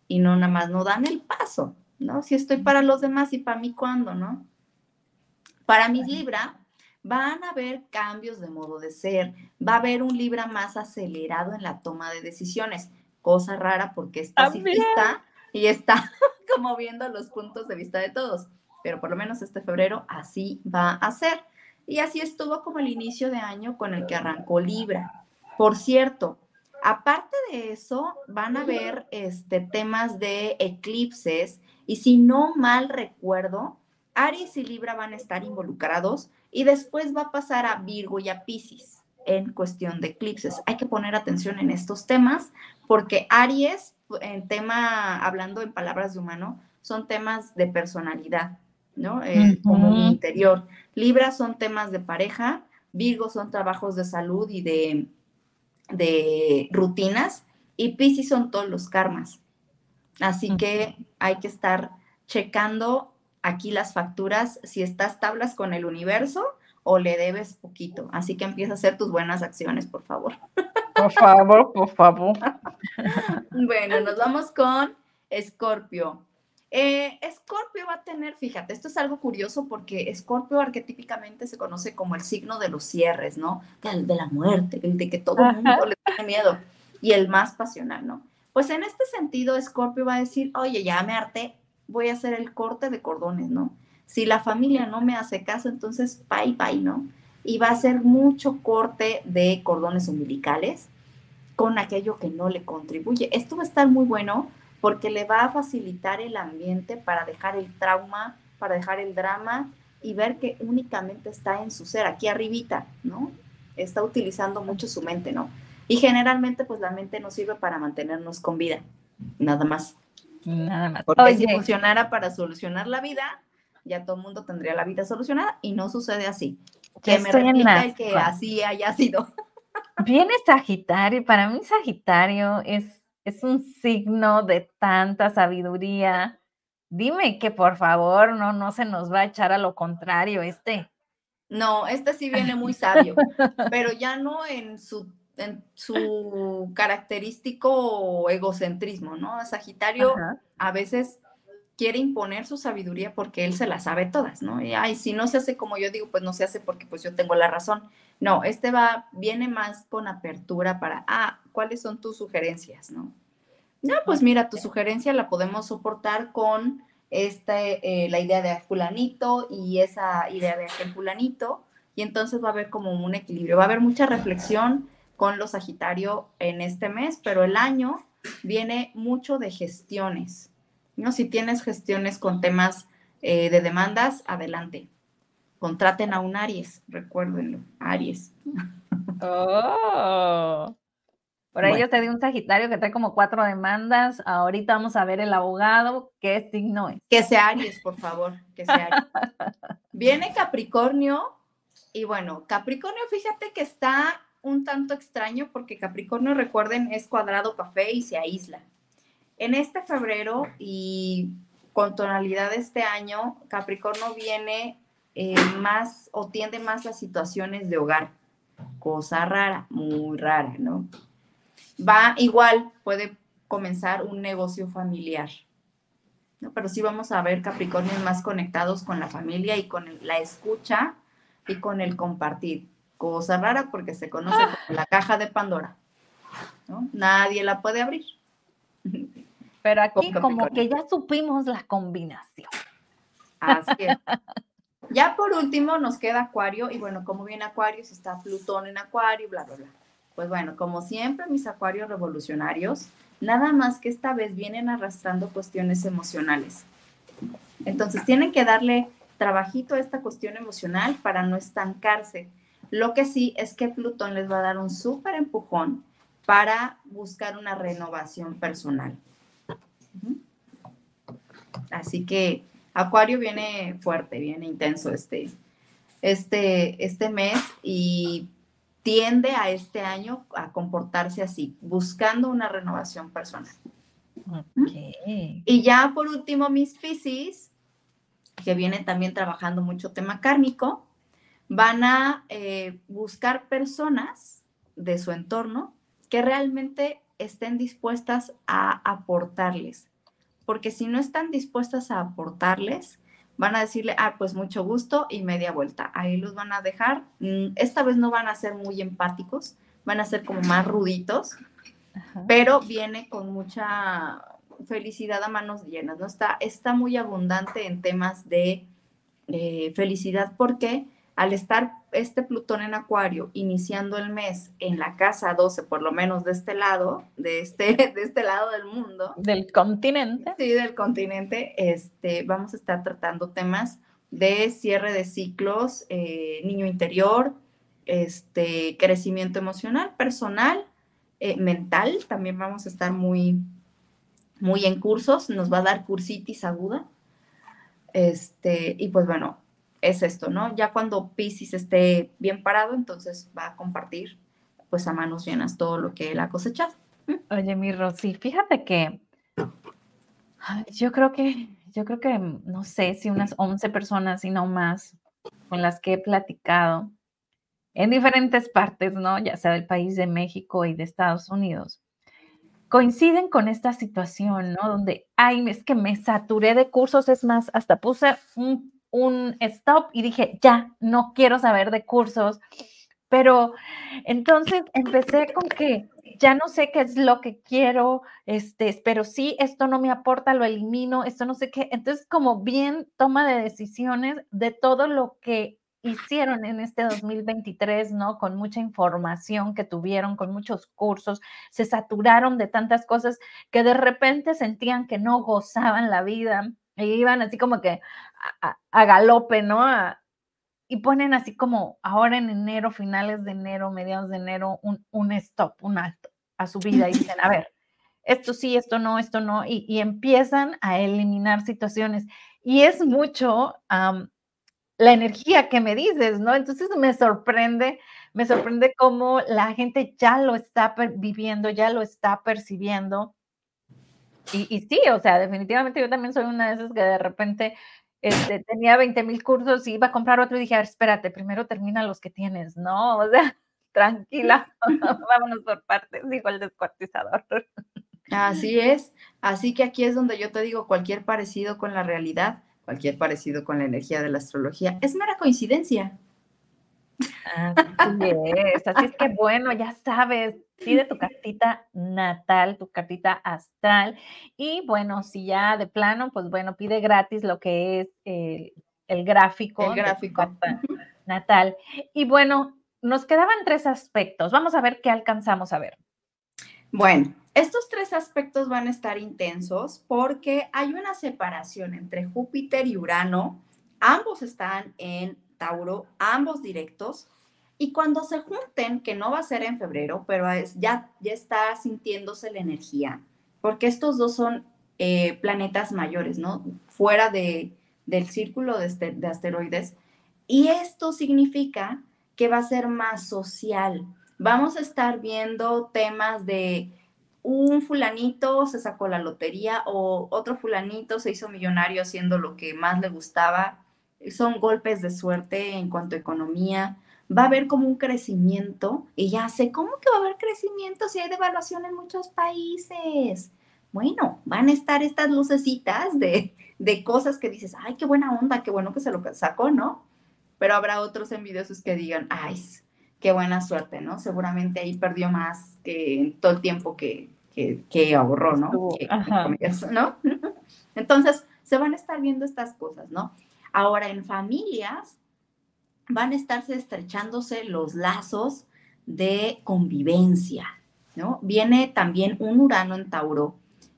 y no nada más no dan el paso, ¿no? Si estoy para los demás y para mí, ¿cuándo, no? Para mis Libra, van a haber cambios de modo de ser, va a haber un Libra más acelerado en la toma de decisiones, cosa rara porque es ah, pacifista y está como viendo los puntos de vista de todos, pero por lo menos este febrero así va a ser. Y así estuvo como el inicio de año con el que arrancó Libra. Por cierto, aparte de eso, van a haber este, temas de eclipses y si no mal recuerdo, Aries y Libra van a estar involucrados y después va a pasar a Virgo y a Pisces en cuestión de eclipses. Hay que poner atención en estos temas porque Aries, en tema, hablando en palabras de humano, son temas de personalidad, ¿no? Eh, como interior. Libra son temas de pareja, Virgo son trabajos de salud y de, de rutinas, y Pisces son todos los karmas. Así que hay que estar checando aquí las facturas si estás tablas con el universo o le debes poquito. Así que empieza a hacer tus buenas acciones, por favor. Por favor, por favor. bueno, nos vamos con Escorpio. Escorpio va a tener, fíjate, esto es algo curioso porque Escorpio arquetípicamente se conoce como el signo de los cierres, ¿no? De, de la muerte, el de que todo el mundo le tiene miedo y el más pasional, ¿no? Pues en este sentido, Escorpio va a decir, oye, ya me harté, voy a hacer el corte de cordones, ¿no? Si la familia no me hace caso, entonces bye bye, ¿no? Y va a ser mucho corte de cordones umbilicales. con aquello que no le contribuye. Esto va a estar muy bueno porque le va a facilitar el ambiente para dejar el trauma, para dejar el drama y ver que únicamente está en su ser, aquí arribita, ¿no? Está utilizando mucho su mente, ¿no? Y generalmente, pues la mente nos sirve para mantenernos con vida, nada más. Nada más. Porque si funcionara para solucionar la vida, ya todo el mundo tendría la vida solucionada y no sucede así. Que me replica que así haya sido. Viene Sagitario, para mí Sagitario es, es un signo de tanta sabiduría. Dime que por favor no, no se nos va a echar a lo contrario este. No, este sí viene muy sabio, pero ya no en su, en su característico egocentrismo, ¿no? Sagitario a veces quiere imponer su sabiduría porque él se la sabe todas, ¿no? Y ay, si no se hace como yo digo, pues no se hace porque pues yo tengo la razón. No, este va, viene más con apertura para, ah, ¿cuáles son tus sugerencias, no? No, pues mira, tu sugerencia la podemos soportar con este, eh, la idea de fulanito y esa idea de aquel fulanito, y entonces va a haber como un equilibrio, va a haber mucha reflexión con los Sagitario en este mes, pero el año viene mucho de gestiones, ¿no? Si tienes gestiones con temas eh, de demandas, adelante. Contraten a un Aries, recuérdenlo, Aries. Oh. Por ahí yo te di un Sagitario que trae como cuatro demandas. Ahorita vamos a ver el abogado. ¿Qué signo es? Que sea Aries, por favor. Que sea Aries. Viene Capricornio. Y bueno, Capricornio, fíjate que está un tanto extraño porque Capricornio, recuerden, es cuadrado café y se aísla. En este febrero y con tonalidad de este año, Capricornio viene eh, más o tiende más a situaciones de hogar. Cosa rara, muy rara, ¿no? Va igual, puede comenzar un negocio familiar. ¿no? Pero sí vamos a ver Capricornios más conectados con la familia y con la escucha y con el compartir. Cosa rara porque se conoce como la caja de Pandora. ¿no? Nadie la puede abrir. Pero aquí como que ya supimos la combinación. Así es. Ya por último nos queda Acuario y bueno, como viene Acuario, está Plutón en Acuario, bla, bla, bla. Pues bueno, como siempre mis Acuarios revolucionarios, nada más que esta vez vienen arrastrando cuestiones emocionales. Entonces tienen que darle trabajito a esta cuestión emocional para no estancarse. Lo que sí es que Plutón les va a dar un súper empujón para buscar una renovación personal. Así que Acuario viene fuerte, viene intenso este, este, este mes y tiende a este año a comportarse así, buscando una renovación personal. Y ya por último, mis Pisces, que vienen también trabajando mucho tema kármico, van a eh, buscar personas de su entorno que realmente estén dispuestas a aportarles. Porque si no están dispuestas a aportarles, van a decirle, ah, pues mucho gusto y media vuelta. Ahí los van a dejar. Mm, esta vez no van a ser muy empáticos, van a ser como más ruditos, pero viene con mucha felicidad a manos llenas, ¿no? Está, está muy abundante en temas de eh, felicidad porque al estar este Plutón en Acuario iniciando el mes en la casa 12, por lo menos de este lado, de este, de este lado del mundo. Del continente. Sí, del continente, este, vamos a estar tratando temas de cierre de ciclos, eh, niño interior, este, crecimiento emocional, personal, eh, mental, también vamos a estar muy, muy en cursos, nos va a dar cursitis aguda. Este, y pues bueno, es esto, ¿no? Ya cuando Pisces esté bien parado, entonces va a compartir pues a manos llenas todo lo que él ha cosechado. Oye, mi Rosy, fíjate que yo creo que, yo creo que, no sé si unas 11 personas y no más con las que he platicado en diferentes partes, ¿no? Ya sea del país de México y de Estados Unidos, coinciden con esta situación, ¿no? Donde, ay, es que me saturé de cursos, es más, hasta puse un un stop y dije, ya, no quiero saber de cursos. Pero entonces empecé con que ya no sé qué es lo que quiero, este, pero sí, esto no me aporta, lo elimino, esto no sé qué. Entonces, como bien toma de decisiones de todo lo que hicieron en este 2023, ¿no? Con mucha información que tuvieron, con muchos cursos, se saturaron de tantas cosas que de repente sentían que no gozaban la vida y iban así como que a, galope, ¿no? y ponen así como ahora en enero, finales de enero, mediados de enero, un, un stop, un alto a su vida y dicen, a ver, esto sí, esto no, esto no, y, empiezan a eliminar situaciones. Y es mucho la energía que me dices, ¿no? Entonces me sorprende, me sorprende cómo la gente ya lo está viviendo, ya lo está percibiendo. Y, y, sí, o sea, definitivamente yo también soy una de esas que de repente este, tenía 20 mil cursos y iba a comprar otro y dije, espérate, primero termina los que tienes, ¿no? O sea, tranquila, vámonos por partes, dijo el descuartizador. Así es, así que aquí es donde yo te digo, cualquier parecido con la realidad, cualquier parecido con la energía de la astrología, es mera coincidencia. Así es, así es que bueno, ya sabes, pide tu cartita natal, tu cartita astral y bueno, si ya de plano, pues bueno, pide gratis lo que es el, el gráfico. El gráfico. natal. Y bueno, nos quedaban tres aspectos. Vamos a ver qué alcanzamos a ver. Bueno, estos tres aspectos van a estar intensos porque hay una separación entre Júpiter y Urano. Ambos están en Tauro, ambos directos. Y cuando se junten, que no va a ser en febrero, pero es, ya, ya está sintiéndose la energía, porque estos dos son eh, planetas mayores, ¿no? Fuera de, del círculo de, este, de asteroides. Y esto significa que va a ser más social. Vamos a estar viendo temas de un fulanito se sacó la lotería o otro fulanito se hizo millonario haciendo lo que más le gustaba. Son golpes de suerte en cuanto a economía va a haber como un crecimiento y ya sé, ¿cómo que va a haber crecimiento si hay devaluación en muchos países? Bueno, van a estar estas lucecitas de, de cosas que dices, ay, qué buena onda, qué bueno que se lo sacó, ¿no? Pero habrá otros envidiosos que digan, ay, qué buena suerte, ¿no? Seguramente ahí perdió más que todo el tiempo que, que, ahorró, ¿no? ¿no? Entonces, se van a estar viendo estas cosas, ¿no? Ahora, en familias, van a estarse estrechándose los lazos de convivencia, ¿no? Viene también un Urano en Tauro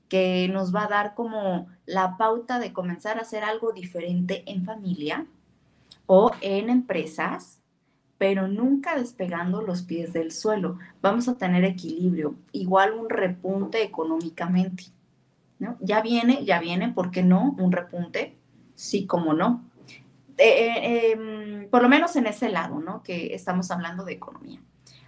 que nos va a dar como la pauta de comenzar a hacer algo diferente en familia o en empresas, pero nunca despegando los pies del suelo. Vamos a tener equilibrio, igual un repunte económicamente, ¿no? Ya viene, ya viene, ¿por qué no? Un repunte, sí como no, eh, em, por lo menos en ese lado, ¿no? Que estamos hablando de economía.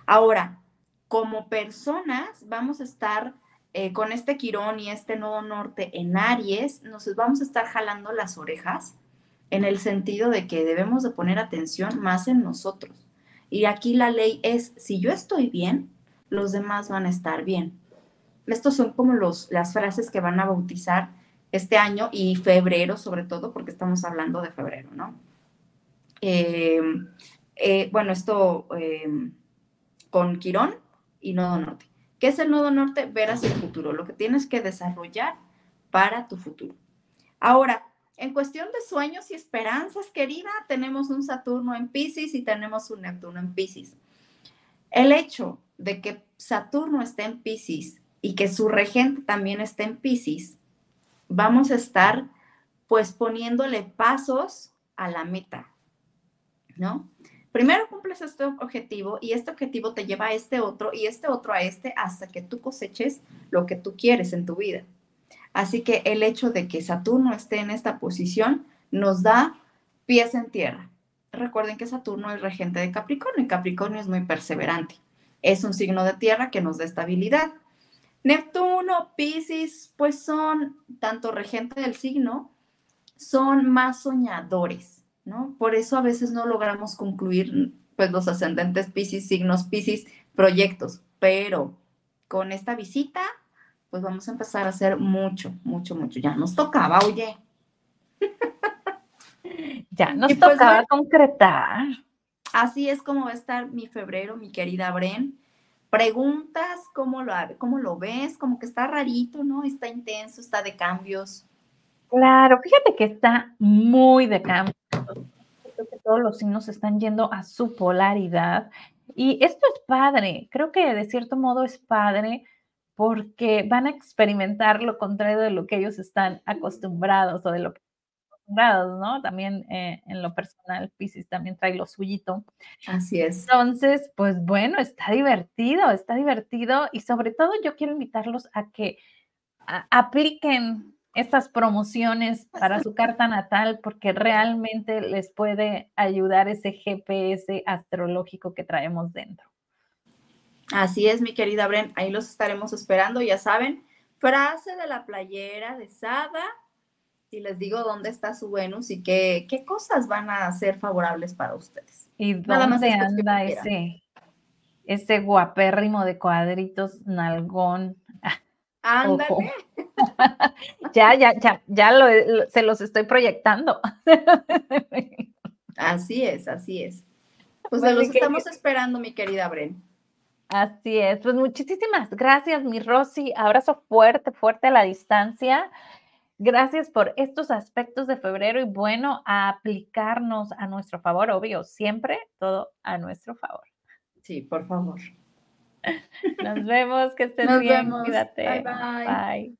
Ahora, como personas, vamos a estar eh, con este Quirón y este Nodo Norte en Aries, nos vamos a estar jalando las orejas en el sentido de que debemos de poner atención más en nosotros. Y aquí la ley es, si yo estoy bien, los demás van a estar bien. Estos son como los, las frases que van a bautizar este año y febrero sobre todo, porque estamos hablando de febrero, ¿no? Em, eh, bueno, esto em, con Quirón y Nodo Norte. ¿Qué es el Nodo Norte? Ver hacia el futuro, lo que tienes que desarrollar para tu futuro. Ahora, en cuestión de sueños y esperanzas, querida, tenemos un Saturno en Pisces y tenemos un Neptuno en Pisces. El hecho de que Saturno esté en Pisces y que su regente también esté en Pisces vamos a estar pues poniéndole pasos a la meta, ¿no? Primero cumples este objetivo y este objetivo te lleva a este otro y este otro a este hasta que tú coseches lo que tú quieres en tu vida. Así que el hecho de que Saturno esté en esta posición nos da pies en tierra. Recuerden que Saturno es regente de Capricornio y Capricornio es muy perseverante. Es un signo de tierra que nos da estabilidad. Neptuno, Pisces, pues son tanto regente del signo, son más soñadores, ¿no? Por eso a veces no logramos concluir, pues los ascendentes Pisces, signos Pisces, proyectos, pero con esta visita, pues vamos a empezar a hacer mucho, mucho, mucho. Ya nos tocaba, oye. Ya nos pues, tocaba concretar. Así es como va a estar mi febrero, mi querida Bren preguntas, ¿cómo lo, cómo lo ves? Como que está rarito, ¿no? Está intenso, está de cambios. Claro, fíjate que está muy de cambios. todos los signos están yendo a su polaridad. Y esto es padre, creo que de cierto modo es padre porque van a experimentar lo contrario de lo que ellos están acostumbrados o de lo que acostumbrados, ¿no? También eh, en lo personal, Pisces también trae lo suyito. Así es. Entonces, pues bueno, está divertido, está divertido y sobre todo yo quiero invitarlos a que apliquen estas promociones para su carta natal porque realmente les puede ayudar ese GPS astrológico que traemos dentro. Así es, mi querida Bren, ahí los estaremos esperando, ya saben, frase de la playera de Sada y les digo dónde está su Venus y qué, qué cosas van a ser favorables para ustedes. ¿Y Nada dónde más anda ese, ese guapérrimo de cuadritos nalgón? Ándale. ya, ya, ya, ya se los estoy proyectando. así es, así es. Pues los estamos esperando, mi querida Bren. Así es, pues muchísimas gracias, mi Rosy. Abrazo fuerte, fuerte a la distancia. Gracias por estos aspectos de febrero y bueno, a aplicarnos a nuestro favor, obvio, siempre todo a nuestro favor. Sí, por favor. Nos vemos, que estés bien, cuídate. bye. bye.